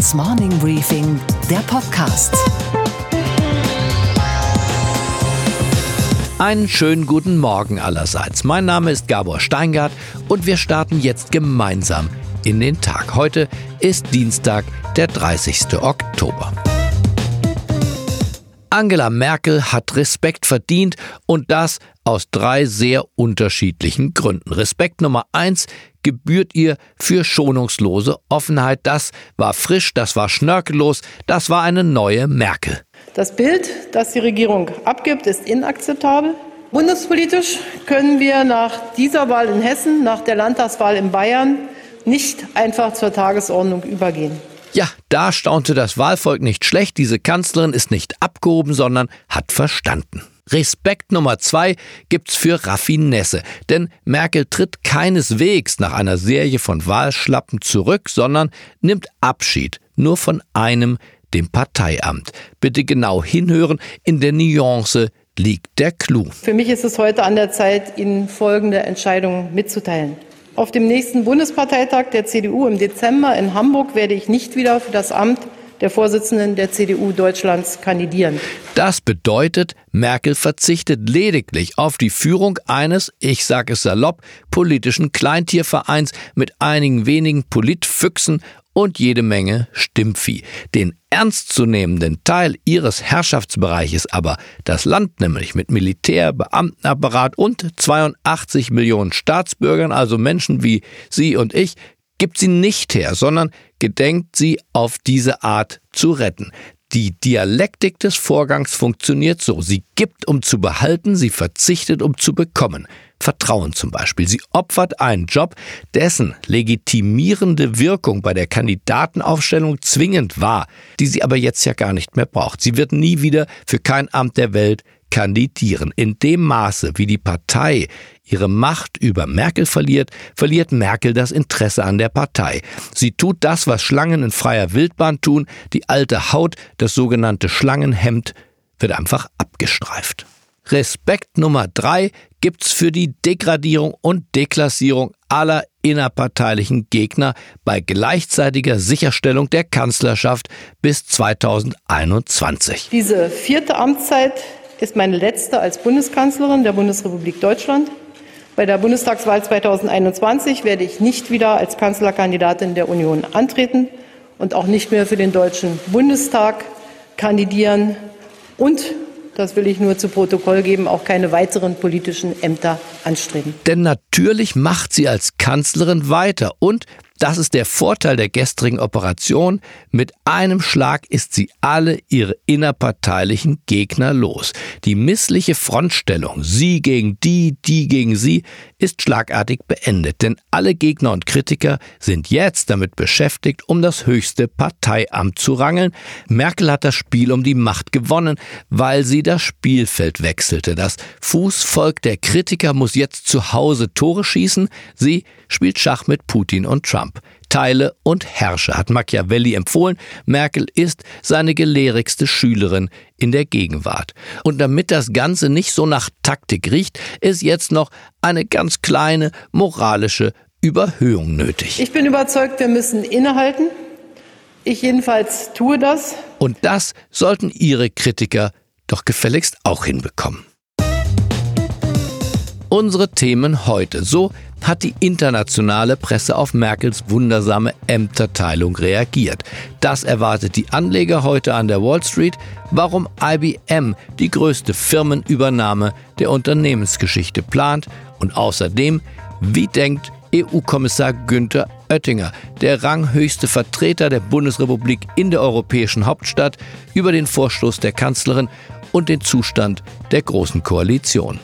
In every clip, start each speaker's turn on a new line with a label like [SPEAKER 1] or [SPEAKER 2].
[SPEAKER 1] Steingarts Morning Briefing, der Podcast.
[SPEAKER 2] Einen schönen guten Morgen allerseits. Mein Name ist Gabor Steingart und wir starten jetzt gemeinsam in den Tag. Heute ist Dienstag, der 30. Oktober. Angela Merkel hat Respekt verdient und das aus drei sehr unterschiedlichen Gründen. Respekt Nummer eins gebührt ihr für schonungslose Offenheit. Das war frisch, das war schnörkellos, das war eine neue Merkel.
[SPEAKER 3] Das Bild, das die Regierung abgibt, ist inakzeptabel. Bundespolitisch können wir nach dieser Wahl in Hessen, nach der Landtagswahl in Bayern nicht einfach zur Tagesordnung übergehen.
[SPEAKER 2] Ja, da staunte das Wahlvolk nicht schlecht. Diese Kanzlerin ist nicht abgehoben, sondern hat verstanden. Respekt Nummer zwei gibt's für Raffinesse, denn Merkel tritt keineswegs nach einer Serie von Wahlschlappen zurück, sondern nimmt Abschied nur von einem, dem Parteiamt. Bitte genau hinhören, in der Nuance liegt der Clou.
[SPEAKER 3] Für mich ist es heute an der Zeit, Ihnen folgende Entscheidung mitzuteilen. Auf dem nächsten Bundesparteitag der CDU im Dezember in Hamburg werde ich nicht wieder für das Amt der Vorsitzenden der CDU Deutschlands kandidieren.
[SPEAKER 2] Das bedeutet, Merkel verzichtet lediglich auf die Führung eines, ich sage es salopp, politischen Kleintiervereins mit einigen wenigen Politfüchsen und jede Menge Stimmvieh. Den ernstzunehmenden Teil ihres Herrschaftsbereiches aber, das Land nämlich mit Militär, Beamtenapparat und 82 Millionen Staatsbürgern, also Menschen wie Sie und ich, gibt sie nicht her, sondern gedenkt sie auf diese Art zu retten. Die Dialektik des Vorgangs funktioniert so. Sie gibt, um zu behalten, sie verzichtet, um zu bekommen. Vertrauen zum Beispiel. Sie opfert einen Job, dessen legitimierende Wirkung bei der Kandidatenaufstellung zwingend war, die sie aber jetzt ja gar nicht mehr braucht. Sie wird nie wieder für kein Amt der Welt kandidieren. In dem Maße, wie die Partei ihre Macht über Merkel verliert, verliert Merkel das Interesse an der Partei. Sie tut das, was Schlangen in freier Wildbahn tun, die alte Haut, das sogenannte Schlangenhemd, wird einfach abgestreift. Respekt Nummer drei gibt's für die Degradierung und Deklassierung aller innerparteilichen Gegner bei gleichzeitiger Sicherstellung der Kanzlerschaft bis 2021.
[SPEAKER 3] Diese vierte Amtszeit ist meine letzte als Bundeskanzlerin der Bundesrepublik Deutschland. Bei der Bundestagswahl 2021 werde ich nicht wieder als Kanzlerkandidatin der Union antreten und auch nicht mehr für den Deutschen Bundestag kandidieren und das will ich nur zu Protokoll geben, auch keine weiteren politischen Ämter anstreben.
[SPEAKER 2] Denn natürlich macht sie als Kanzlerin weiter und das ist der Vorteil der gestrigen Operation. Mit einem Schlag ist sie alle ihre innerparteilichen Gegner los. Die missliche Frontstellung, sie gegen die, die gegen sie, ist schlagartig beendet, denn alle Gegner und Kritiker sind jetzt damit beschäftigt, um das höchste Parteiamt zu rangeln. Merkel hat das Spiel um die Macht gewonnen, weil sie das Spielfeld wechselte. Das Fußvolk der Kritiker muss jetzt zu Hause Tore schießen. Sie spielt Schach mit Putin und Trump. Teile und herrsche, hat Machiavelli empfohlen. Merkel ist seine gelehrigste Schülerin in der Gegenwart. Und damit das Ganze nicht so nach Taktik riecht, ist jetzt noch eine ganz kleine moralische Überhöhung nötig.
[SPEAKER 3] Ich bin überzeugt, wir müssen innehalten. Ich jedenfalls tue das.
[SPEAKER 2] Und das sollten Ihre Kritiker doch gefälligst auch hinbekommen. Unsere Themen heute. So hat die internationale Presse auf Merkels wundersame Ämterteilung reagiert. Das erwartet die Anleger heute an der Wall Street, warum IBM die größte Firmenübernahme der Unternehmensgeschichte plant und außerdem, wie denkt EU-Kommissar Günther Oettinger, der ranghöchste Vertreter der Bundesrepublik in der europäischen Hauptstadt, über den Vorstoß der Kanzlerin und den Zustand der Großen Koalition.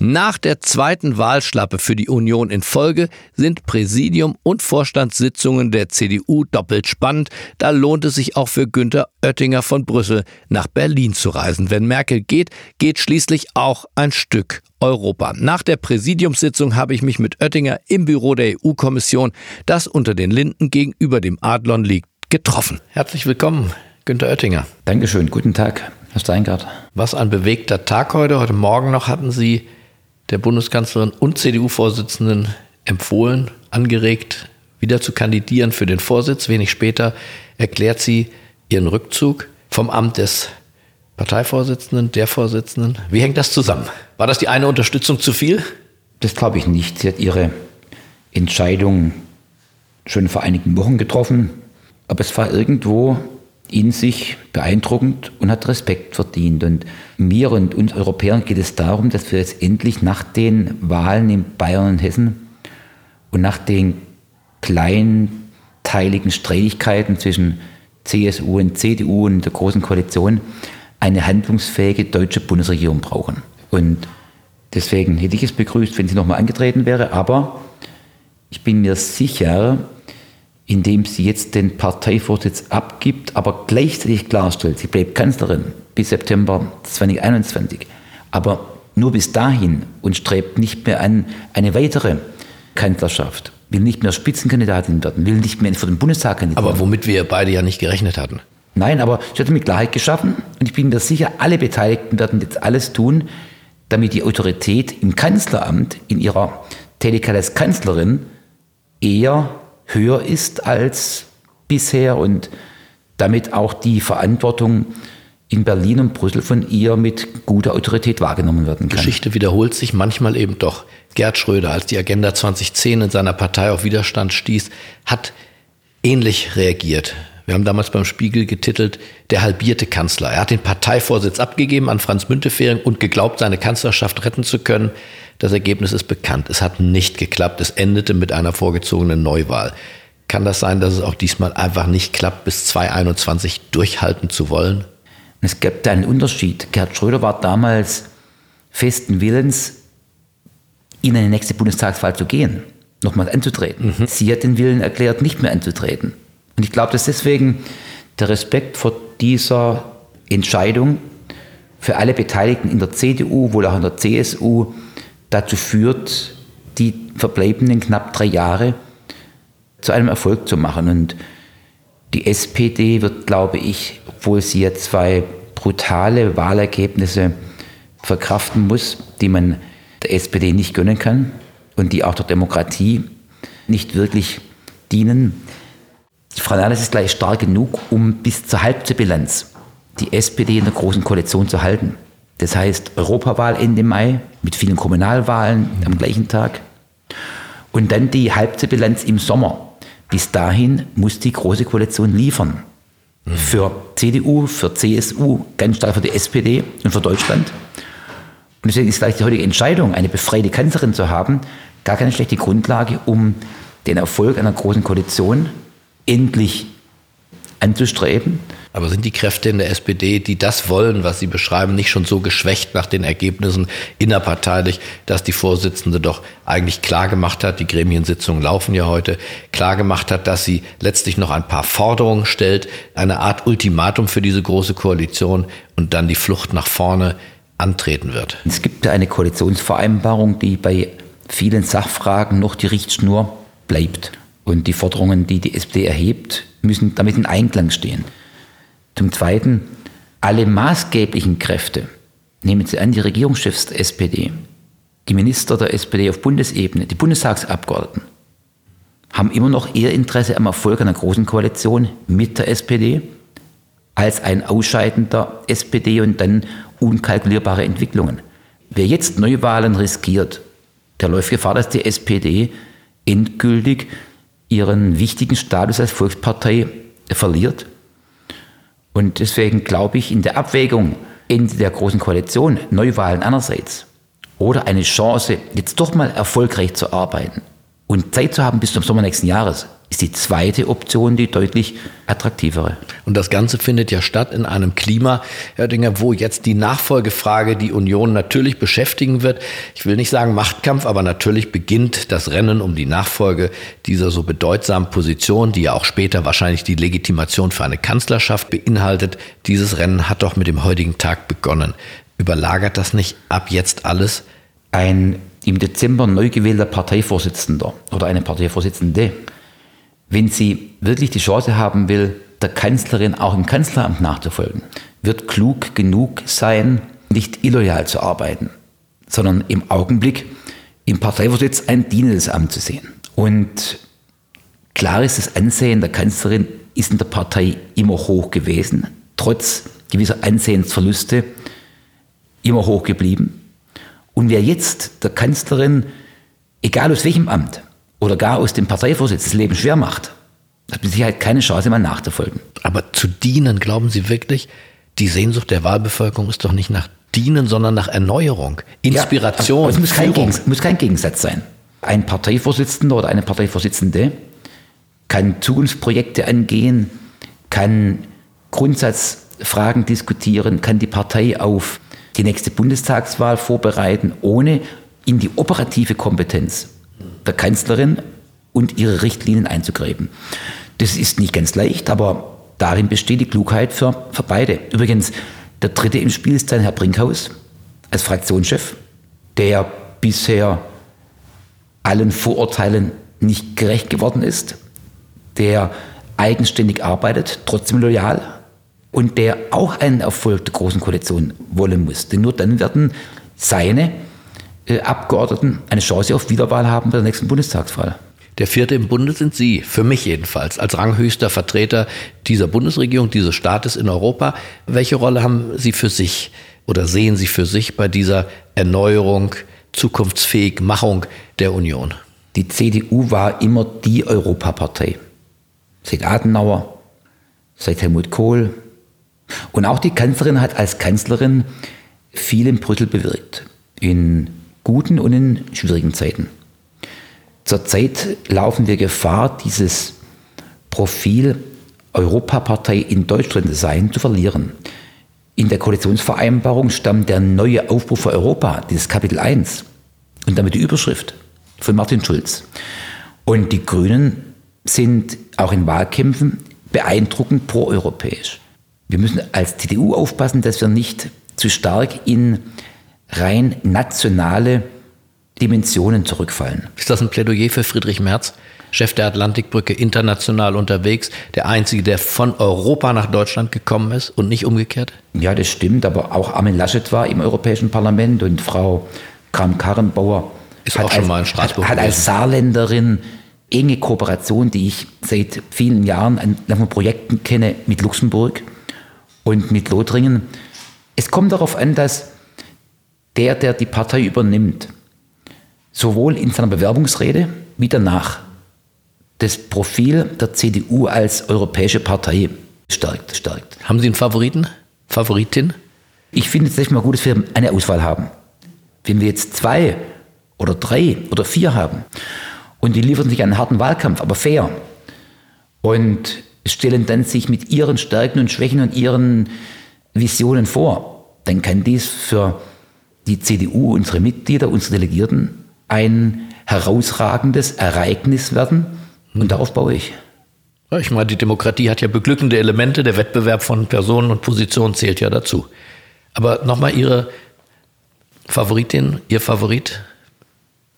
[SPEAKER 2] Nach der zweiten Wahlschlappe für die Union in Folge sind Präsidium und Vorstandssitzungen der CDU doppelt spannend. Da lohnt es sich auch für Günther Oettinger von Brüssel nach Berlin zu reisen. Wenn Merkel geht, geht schließlich auch ein Stück Europa. Nach der Präsidiumssitzung habe ich mich mit Oettinger im Büro der EU-Kommission, das unter den Linden gegenüber dem Adlon liegt, getroffen. Herzlich willkommen, Günther Oettinger.
[SPEAKER 4] Dankeschön, guten Tag, Herr Steingart.
[SPEAKER 2] Was ein bewegter Tag heute. Heute Morgen noch hatten Sie der Bundeskanzlerin und CDU-Vorsitzenden empfohlen, angeregt, wieder zu kandidieren für den Vorsitz. Wenig später erklärt sie ihren Rückzug vom Amt des Parteivorsitzenden, der Vorsitzenden. Wie hängt das zusammen? War das die eine Unterstützung zu viel?
[SPEAKER 4] Das glaube ich nicht. Sie hat ihre Entscheidung schon vor einigen Wochen getroffen, aber es war irgendwo in sich beeindruckend und hat Respekt verdient. Und mir und uns Europäern geht es darum, dass wir jetzt endlich nach den Wahlen in Bayern und Hessen und nach den kleinteiligen Streitigkeiten zwischen CSU und CDU und der Großen Koalition eine handlungsfähige deutsche Bundesregierung brauchen. Und deswegen hätte ich es begrüßt, wenn sie nochmal angetreten wäre. Aber ich bin mir sicher, indem sie jetzt den Parteivorsitz abgibt, aber gleichzeitig klarstellt, sie bleibt Kanzlerin bis September 2021, aber nur bis dahin und strebt nicht mehr an eine weitere Kanzlerschaft, will nicht mehr Spitzenkandidatin werden, will nicht mehr für den Bundestag kandidieren.
[SPEAKER 2] Aber womit wir beide ja nicht gerechnet hatten.
[SPEAKER 4] Nein, aber sie hat damit Klarheit geschaffen und ich bin mir sicher, alle Beteiligten werden jetzt alles tun, damit die Autorität im Kanzleramt in ihrer Tätigkeit als Kanzlerin eher höher ist als bisher und damit auch die Verantwortung in Berlin und Brüssel von ihr mit guter Autorität wahrgenommen werden kann.
[SPEAKER 2] Geschichte wiederholt sich manchmal eben doch. Gerd Schröder, als die Agenda 2010 in seiner Partei auf Widerstand stieß, hat ähnlich reagiert. Wir haben damals beim Spiegel getitelt, der halbierte Kanzler. Er hat den Parteivorsitz abgegeben an Franz Müntefering und geglaubt, seine Kanzlerschaft retten zu können. Das Ergebnis ist bekannt. Es hat nicht geklappt. Es endete mit einer vorgezogenen Neuwahl. Kann das sein, dass es auch diesmal einfach nicht klappt, bis 2021 durchhalten zu wollen?
[SPEAKER 4] Es gibt einen Unterschied. Gerhard Schröder war damals festen Willens, in eine nächste Bundestagswahl zu gehen, nochmal anzutreten. Mhm. Sie hat den Willen erklärt, nicht mehr anzutreten. Und ich glaube, dass deswegen der Respekt vor dieser Entscheidung für alle Beteiligten in der CDU, wohl auch in der CSU, dazu führt, die verbleibenden knapp drei Jahre zu einem Erfolg zu machen. Und die SPD wird, glaube ich, obwohl sie jetzt zwei brutale Wahlergebnisse verkraften muss, die man der SPD nicht gönnen kann und die auch der Demokratie nicht wirklich dienen. Frau Nahles ist gleich stark genug, um bis zur Halbzeitbilanz die SPD in der Großen Koalition zu halten. Das heißt Europawahl Ende Mai mit vielen Kommunalwahlen am gleichen Tag. Und dann die Halbzeitbilanz im Sommer. Bis dahin muss die Große Koalition liefern. Für CDU, für CSU, ganz stark für die SPD und für Deutschland. Und deswegen ist vielleicht die heutige Entscheidung, eine befreite Kanzlerin zu haben, gar keine schlechte Grundlage, um den Erfolg einer großen Koalition endlich anzustreben
[SPEAKER 2] aber sind die Kräfte in der SPD, die das wollen, was Sie beschreiben, nicht schon so geschwächt nach den Ergebnissen innerparteilich, dass die Vorsitzende doch eigentlich klar gemacht hat, die Gremiensitzungen laufen ja heute, klar gemacht hat, dass sie letztlich noch ein paar Forderungen stellt, eine Art Ultimatum für diese große Koalition und dann die Flucht nach vorne antreten wird?
[SPEAKER 4] Es gibt ja eine Koalitionsvereinbarung, die bei vielen Sachfragen noch die Richtschnur bleibt. Und die Forderungen, die die SPD erhebt, müssen damit in Einklang stehen. Zum Zweiten, alle maßgeblichen Kräfte, nehmen Sie an, die Regierungschefs der SPD, die Minister der SPD auf Bundesebene, die Bundestagsabgeordneten, haben immer noch eher Interesse am Erfolg einer großen Koalition mit der SPD als ein Ausscheiden der SPD und dann unkalkulierbare Entwicklungen. Wer jetzt Neuwahlen riskiert, der läuft Gefahr, dass die SPD endgültig ihren wichtigen Status als Volkspartei verliert. Und deswegen glaube ich, in der Abwägung Ende der Großen Koalition, Neuwahlen einerseits oder eine Chance, jetzt doch mal erfolgreich zu arbeiten und Zeit zu haben bis zum Sommer nächsten Jahres, ist die zweite Option die deutlich attraktivere.
[SPEAKER 2] Und das Ganze findet ja statt in einem Klima, Herr Dinger, wo jetzt die Nachfolgefrage die Union natürlich beschäftigen wird. Ich will nicht sagen Machtkampf, aber natürlich beginnt das Rennen um die Nachfolge dieser so bedeutsamen Position, die ja auch später wahrscheinlich die Legitimation für eine Kanzlerschaft beinhaltet. Dieses Rennen hat doch mit dem heutigen Tag begonnen. Überlagert das nicht ab jetzt alles?
[SPEAKER 4] Ein im Dezember neu gewählter Parteivorsitzender oder eine Parteivorsitzende wenn sie wirklich die Chance haben will, der Kanzlerin auch im Kanzleramt nachzufolgen, wird klug genug sein, nicht illoyal zu arbeiten, sondern im Augenblick im Parteivorsitz ein dienendes Amt zu sehen. Und Klar ist, das Ansehen der Kanzlerin ist in der Partei immer hoch gewesen, trotz gewisser Ansehensverluste immer hoch geblieben. Und wer jetzt der Kanzlerin, egal aus welchem Amt oder gar aus dem Parteivorsitz, das Leben schwer macht, hat mit Sicherheit keine Chance, mal nachzufolgen.
[SPEAKER 2] Aber zu dienen, glauben Sie wirklich? Die Sehnsucht der Wahlbevölkerung ist doch nicht nach Dienen, sondern nach Erneuerung, Inspiration.
[SPEAKER 4] Ja, es muss kein, muss kein Gegensatz sein. Ein Parteivorsitzender oder eine Parteivorsitzende kann Zukunftsprojekte angehen, kann Grundsatzfragen diskutieren, kann die Partei auf die nächste Bundestagswahl vorbereiten, ohne in die operative Kompetenz der Kanzlerin und ihre Richtlinien einzugreifen. Das ist nicht ganz leicht, aber darin besteht die Klugheit für, für beide. Übrigens, der dritte im Spiel ist dann Herr Brinkhaus als Fraktionschef, der bisher allen Vorurteilen nicht gerecht geworden ist, der eigenständig arbeitet, trotzdem loyal und der auch einen Erfolg der Großen Koalition wollen muss. Denn nur dann werden seine Abgeordneten eine Chance auf Wiederwahl haben bei der nächsten Bundestagswahl.
[SPEAKER 2] Der vierte im Bunde sind Sie, für mich jedenfalls, als ranghöchster Vertreter dieser Bundesregierung, dieses Staates in Europa. Welche Rolle haben Sie für sich oder sehen Sie für sich bei dieser Erneuerung, zukunftsfähig Machung der Union?
[SPEAKER 4] Die CDU war immer die Europapartei. Seit Adenauer, seit Helmut Kohl. Und auch die Kanzlerin hat als Kanzlerin viel in Brüssel bewirkt. In guten und in schwierigen Zeiten. Zurzeit laufen wir Gefahr, dieses Profil Europapartei in Deutschland sein zu verlieren. In der Koalitionsvereinbarung stammt der neue Aufruf für Europa, dieses Kapitel 1 und damit die Überschrift von Martin Schulz. Und die Grünen sind auch in Wahlkämpfen beeindruckend proeuropäisch. Wir müssen als CDU aufpassen, dass wir nicht zu stark in rein nationale Dimensionen zurückfallen.
[SPEAKER 2] Ist das ein Plädoyer für Friedrich Merz, Chef der Atlantikbrücke, international unterwegs, der Einzige, der von Europa nach Deutschland gekommen ist und nicht umgekehrt?
[SPEAKER 4] Ja, das stimmt, aber auch Armin Laschet war im Europäischen Parlament und Frau Kram-Karrenbauer
[SPEAKER 2] ist auch schon
[SPEAKER 4] als,
[SPEAKER 2] mal in Straßburg.
[SPEAKER 4] Hat, hat als Saarländerin enge Kooperation, die ich seit vielen Jahren an, an Projekten kenne mit Luxemburg und mit Lothringen. Es kommt darauf an, dass der, der die Partei übernimmt, sowohl in seiner Bewerbungsrede wie danach das Profil der CDU als europäische Partei stärkt. stärkt.
[SPEAKER 2] Haben Sie einen Favoriten? Favoritin?
[SPEAKER 4] Ich finde es echt mal gut, dass wir eine Auswahl haben. Wenn wir jetzt zwei oder drei oder vier haben und die liefern sich einen harten Wahlkampf, aber fair und stellen dann sich mit ihren Stärken und Schwächen und ihren Visionen vor, dann kann dies für die CDU, unsere Mitglieder, unsere Delegierten ein herausragendes Ereignis werden. Und darauf baue ich.
[SPEAKER 2] Ja, ich meine, die Demokratie hat ja beglückende Elemente. Der Wettbewerb von Personen und Positionen zählt ja dazu. Aber nochmal Ihre Favoritin, Ihr Favorit?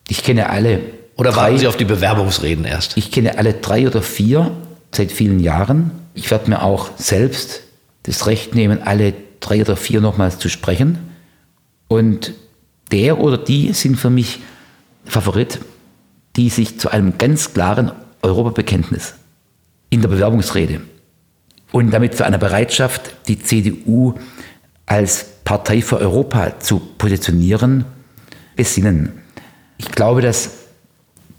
[SPEAKER 4] Ich kenne alle.
[SPEAKER 2] Oder warten Sie auf die Bewerbungsreden erst?
[SPEAKER 4] Ich kenne alle drei oder vier seit vielen Jahren. Ich werde mir auch selbst das Recht nehmen, alle drei oder vier nochmals zu sprechen. Und der oder die sind für mich Favorit, die sich zu einem ganz klaren Europabekenntnis in der Bewerbungsrede und damit zu einer Bereitschaft, die CDU als Partei für Europa zu positionieren, besinnen. Ich glaube, dass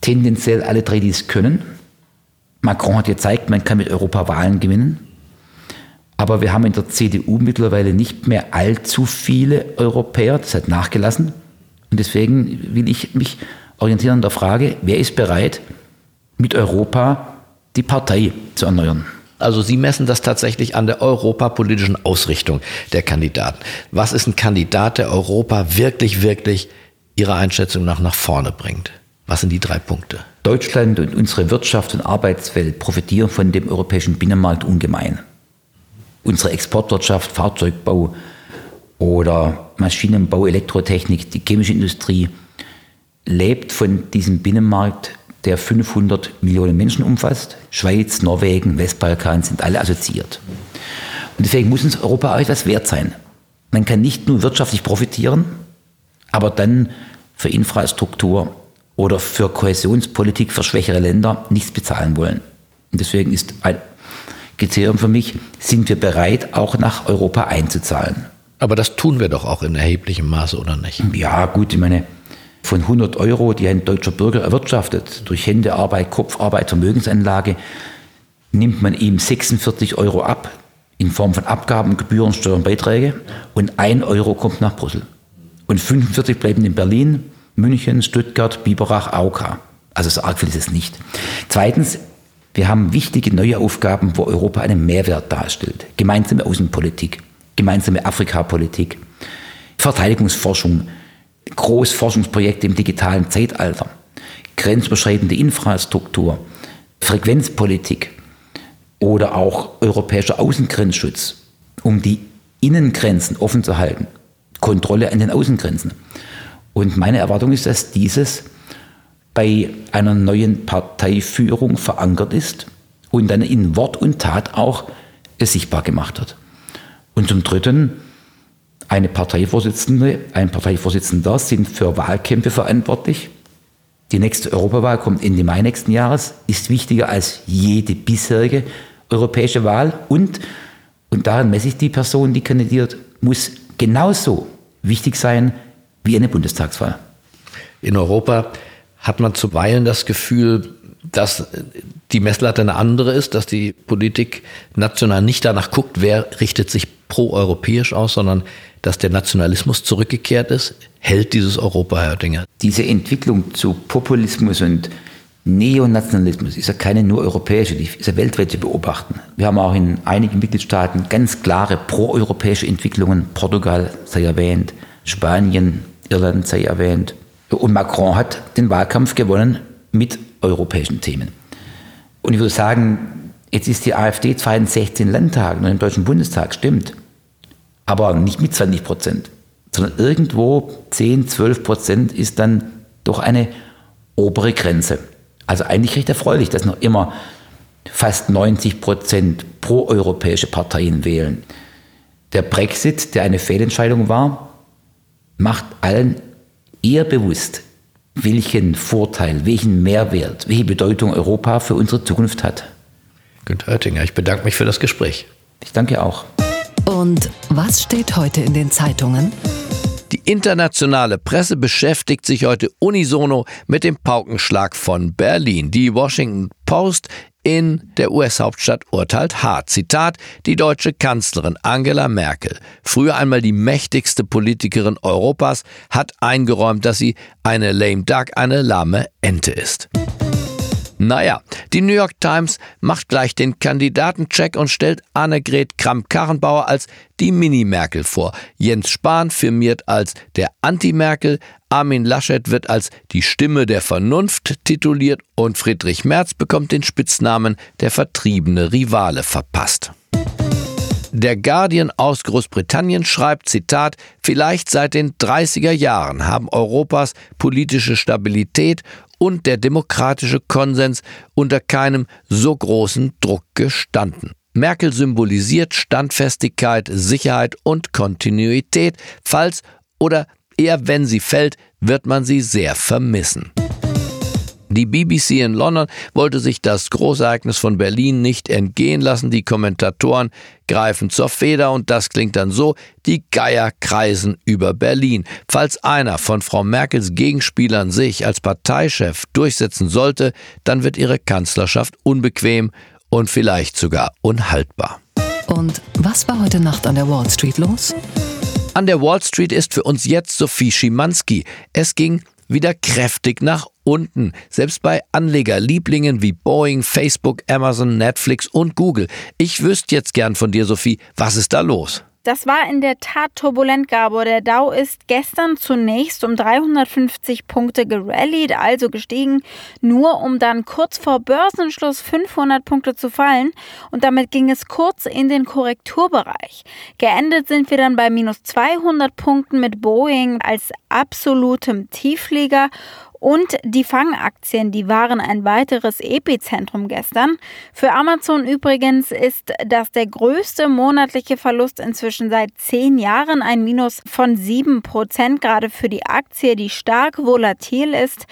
[SPEAKER 4] tendenziell alle drei dies können. Macron hat gezeigt, man kann mit Europa Wahlen gewinnen. Aber wir haben in der CDU mittlerweile nicht mehr allzu viele Europäer, das hat nachgelassen. Und deswegen will ich mich orientieren an der Frage, wer ist bereit, mit Europa die Partei zu erneuern.
[SPEAKER 2] Also Sie messen das tatsächlich an der europapolitischen Ausrichtung der Kandidaten. Was ist ein Kandidat, der Europa wirklich, wirklich Ihrer Einschätzung nach nach vorne bringt? Was sind die drei Punkte?
[SPEAKER 4] Deutschland und unsere Wirtschaft und Arbeitswelt profitieren von dem europäischen Binnenmarkt ungemein. Unsere Exportwirtschaft, Fahrzeugbau, oder Maschinenbau, Elektrotechnik, die chemische Industrie lebt von diesem Binnenmarkt, der 500 Millionen Menschen umfasst. Schweiz, Norwegen, Westbalkan sind alle assoziiert. Und deswegen muss uns Europa auch etwas wert sein. Man kann nicht nur wirtschaftlich profitieren, aber dann für Infrastruktur oder für Kohäsionspolitik für schwächere Länder nichts bezahlen wollen. Und deswegen ist ein Kriterium für mich, sind wir bereit, auch nach Europa einzuzahlen.
[SPEAKER 2] Aber das tun wir doch auch in erheblichem Maße, oder nicht?
[SPEAKER 4] Ja, gut, ich meine, von 100 Euro, die ein deutscher Bürger erwirtschaftet, durch Händearbeit, Kopfarbeit, Vermögensanlage, nimmt man ihm 46 Euro ab in Form von Abgaben, Gebühren, Steuern, Beiträge und ein Euro kommt nach Brüssel. Und 45 bleiben in Berlin, München, Stuttgart, Biberach, AOK. Also so arg viel ist es nicht. Zweitens, wir haben wichtige neue Aufgaben, wo Europa einen Mehrwert darstellt. Gemeinsame Außenpolitik, gemeinsame Afrikapolitik, Verteidigungsforschung, Großforschungsprojekte im digitalen Zeitalter, grenzüberschreitende Infrastruktur, Frequenzpolitik oder auch europäischer Außengrenzschutz, um die Innengrenzen offen zu halten, Kontrolle an den Außengrenzen. Und meine Erwartung ist, dass dieses bei einer neuen Parteiführung verankert ist und dann in Wort und Tat auch sichtbar gemacht wird. Und zum Dritten, eine Parteivorsitzende, ein Parteivorsitzender sind für Wahlkämpfe verantwortlich. Die nächste Europawahl kommt Ende Mai nächsten Jahres, ist wichtiger als jede bisherige europäische Wahl und, und daran messe ich die Person, die kandidiert, muss genauso wichtig sein wie eine Bundestagswahl.
[SPEAKER 2] In Europa hat man zuweilen das Gefühl, dass die Messlatte eine andere ist, dass die Politik national nicht danach guckt, wer richtet sich proeuropäisch aus, sondern dass der Nationalismus zurückgekehrt ist. Hält dieses Europa, Herr Dinger?
[SPEAKER 4] Diese Entwicklung zu Populismus und Neonationalismus ist ja keine nur europäische, die ist ja weltweit zu beobachten. Wir haben auch in einigen Mitgliedstaaten ganz klare proeuropäische Entwicklungen. Portugal sei erwähnt, Spanien, Irland sei erwähnt. Und Macron hat den Wahlkampf gewonnen mit europäischen Themen. Und ich würde sagen, jetzt ist die AfD zwar in 16 Landtagen und im Deutschen Bundestag, stimmt, aber nicht mit 20 Prozent, sondern irgendwo 10, 12 Prozent ist dann doch eine obere Grenze. Also eigentlich recht erfreulich, dass noch immer fast 90 Prozent proeuropäische Parteien wählen. Der Brexit, der eine Fehlentscheidung war, macht allen eher bewusst, welchen Vorteil, welchen Mehrwert, welche Bedeutung Europa für unsere Zukunft hat.
[SPEAKER 2] Günter Oettinger, ich bedanke mich für das Gespräch.
[SPEAKER 4] Ich danke auch.
[SPEAKER 1] Und was steht heute in den Zeitungen?
[SPEAKER 2] Die internationale Presse beschäftigt sich heute unisono mit dem Paukenschlag von Berlin. Die Washington Post in der US-Hauptstadt urteilt hart. Zitat, die deutsche Kanzlerin Angela Merkel, früher einmal die mächtigste Politikerin Europas, hat eingeräumt, dass sie eine lame duck, eine lahme Ente ist. Naja, die New York Times macht gleich den Kandidatencheck und stellt Annegret Kramp-Karrenbauer als die Mini-Merkel vor. Jens Spahn firmiert als der Anti-Merkel, Armin Laschet wird als die Stimme der Vernunft tituliert und Friedrich Merz bekommt den Spitznamen der vertriebene Rivale verpasst. Der Guardian aus Großbritannien schreibt, Zitat, vielleicht seit den 30er Jahren haben Europas politische Stabilität und der demokratische Konsens unter keinem so großen Druck gestanden. Merkel symbolisiert Standfestigkeit, Sicherheit und Kontinuität. Falls oder eher wenn sie fällt, wird man sie sehr vermissen. Die BBC in London wollte sich das Großereignis von Berlin nicht entgehen lassen. Die Kommentatoren greifen zur Feder und das klingt dann so, die Geier kreisen über Berlin. Falls einer von Frau Merkels Gegenspielern sich als Parteichef durchsetzen sollte, dann wird ihre Kanzlerschaft unbequem und vielleicht sogar unhaltbar.
[SPEAKER 1] Und was war heute Nacht an der Wall Street los?
[SPEAKER 2] An der Wall Street ist für uns jetzt Sophie Schimanski. Es ging wieder kräftig nach unten, selbst bei Anlegerlieblingen wie Boeing, Facebook, Amazon, Netflix und Google. Ich wüsste jetzt gern von dir, Sophie, was ist da los?
[SPEAKER 5] Das war in der Tat turbulent, Gabor. Der Dow ist gestern zunächst um 350 Punkte gerallied, also gestiegen, nur um dann kurz vor Börsenschluss 500 Punkte zu fallen. Und damit ging es kurz in den Korrekturbereich. Geendet sind wir dann bei minus 200 Punkten mit Boeing als absolutem Tieflieger und die Fangaktien, die waren ein weiteres Epizentrum gestern. Für Amazon übrigens ist das der größte monatliche Verlust inzwischen seit zehn Jahren, ein Minus von sieben Prozent, gerade für die Aktie, die stark volatil ist.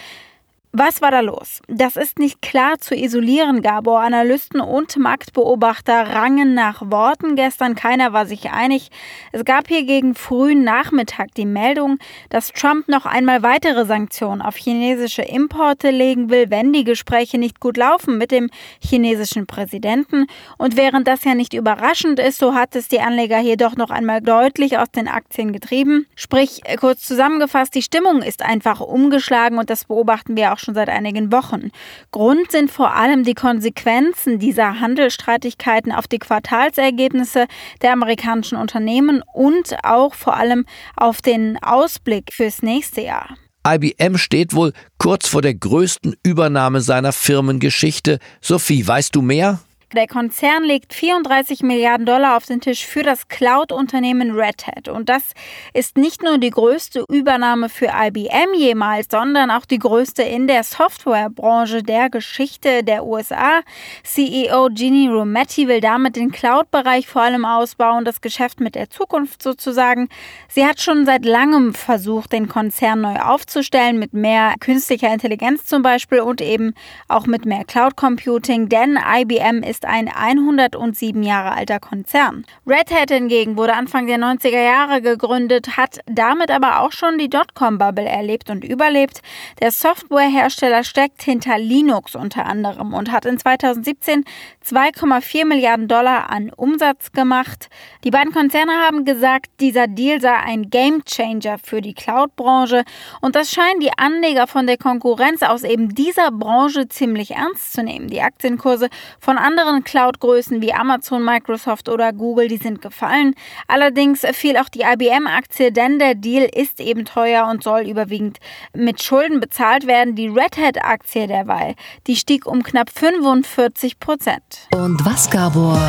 [SPEAKER 5] Was war da los? Das ist nicht klar zu isolieren, Gabor. Analysten und Marktbeobachter rangen nach Worten gestern. Keiner war sich einig. Es gab hier gegen frühen Nachmittag die Meldung, dass Trump noch einmal weitere Sanktionen auf chinesische Importe legen will, wenn die Gespräche nicht gut laufen mit dem chinesischen Präsidenten. Und während das ja nicht überraschend ist, so hat es die Anleger hier doch noch einmal deutlich aus den Aktien getrieben. Sprich, kurz zusammengefasst, die Stimmung ist einfach umgeschlagen und das beobachten wir auch schon seit einigen Wochen. Grund sind vor allem die Konsequenzen dieser Handelsstreitigkeiten auf die Quartalsergebnisse der amerikanischen Unternehmen und auch vor allem auf den Ausblick fürs nächste Jahr.
[SPEAKER 2] IBM steht wohl kurz vor der größten Übernahme seiner Firmengeschichte. Sophie, weißt du mehr?
[SPEAKER 5] Der Konzern legt 34 Milliarden Dollar auf den Tisch für das Cloud-Unternehmen Red Hat. Und das ist nicht nur die größte Übernahme für IBM jemals, sondern auch die größte in der Softwarebranche der Geschichte der USA. CEO Ginny Rometty will damit den Cloud-Bereich vor allem ausbauen, das Geschäft mit der Zukunft sozusagen. Sie hat schon seit langem versucht, den Konzern neu aufzustellen, mit mehr künstlicher Intelligenz zum Beispiel und eben auch mit mehr Cloud Computing, denn IBM ist ist ein 107 Jahre alter Konzern. Red Hat hingegen wurde Anfang der 90er Jahre gegründet, hat damit aber auch schon die Dotcom-Bubble erlebt und überlebt. Der Softwarehersteller steckt hinter Linux unter anderem und hat in 2017 2,4 Milliarden Dollar an Umsatz gemacht. Die beiden Konzerne haben gesagt, dieser Deal sei ein Gamechanger für die Cloud-Branche und das scheinen die Anleger von der Konkurrenz aus eben dieser Branche ziemlich ernst zu nehmen. Die Aktienkurse von anderen Cloud-Größen wie Amazon, Microsoft oder Google, die sind gefallen. Allerdings fiel auch die IBM-Aktie, denn der Deal ist eben teuer und soll überwiegend mit Schulden bezahlt werden. Die Red Hat-Aktie derweil, die stieg um knapp 45 Prozent.
[SPEAKER 1] Und was, Gabor,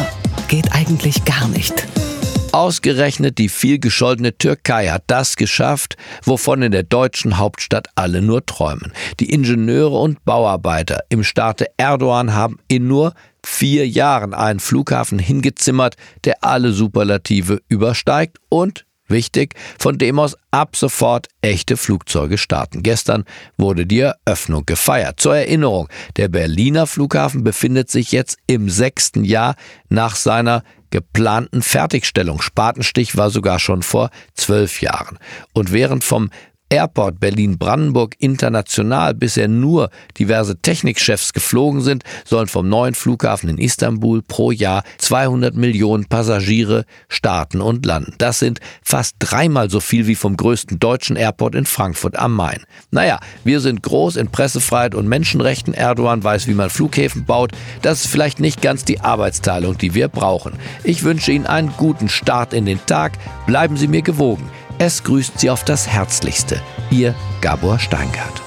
[SPEAKER 1] geht eigentlich gar nicht?
[SPEAKER 2] Ausgerechnet die vielgescholtene Türkei hat das geschafft, wovon in der deutschen Hauptstadt alle nur träumen. Die Ingenieure und Bauarbeiter im Staate Erdogan haben in nur vier Jahren einen Flughafen hingezimmert, der alle Superlative übersteigt und Wichtig, von dem aus ab sofort echte Flugzeuge starten. Gestern wurde die Eröffnung gefeiert. Zur Erinnerung, der Berliner Flughafen befindet sich jetzt im sechsten Jahr nach seiner geplanten Fertigstellung. Spatenstich war sogar schon vor zwölf Jahren. Und während vom Airport Berlin-Brandenburg international bisher nur diverse Technikchefs geflogen sind, sollen vom neuen Flughafen in Istanbul pro Jahr 200 Millionen Passagiere starten und landen. Das sind fast dreimal so viel wie vom größten deutschen Airport in Frankfurt am Main. Naja, wir sind groß in Pressefreiheit und Menschenrechten. Erdogan weiß, wie man Flughäfen baut. Das ist vielleicht nicht ganz die Arbeitsteilung, die wir brauchen. Ich wünsche Ihnen einen guten Start in den Tag. Bleiben Sie mir gewogen. Es grüßt Sie auf das Herzlichste. Ihr Gabor Steingart.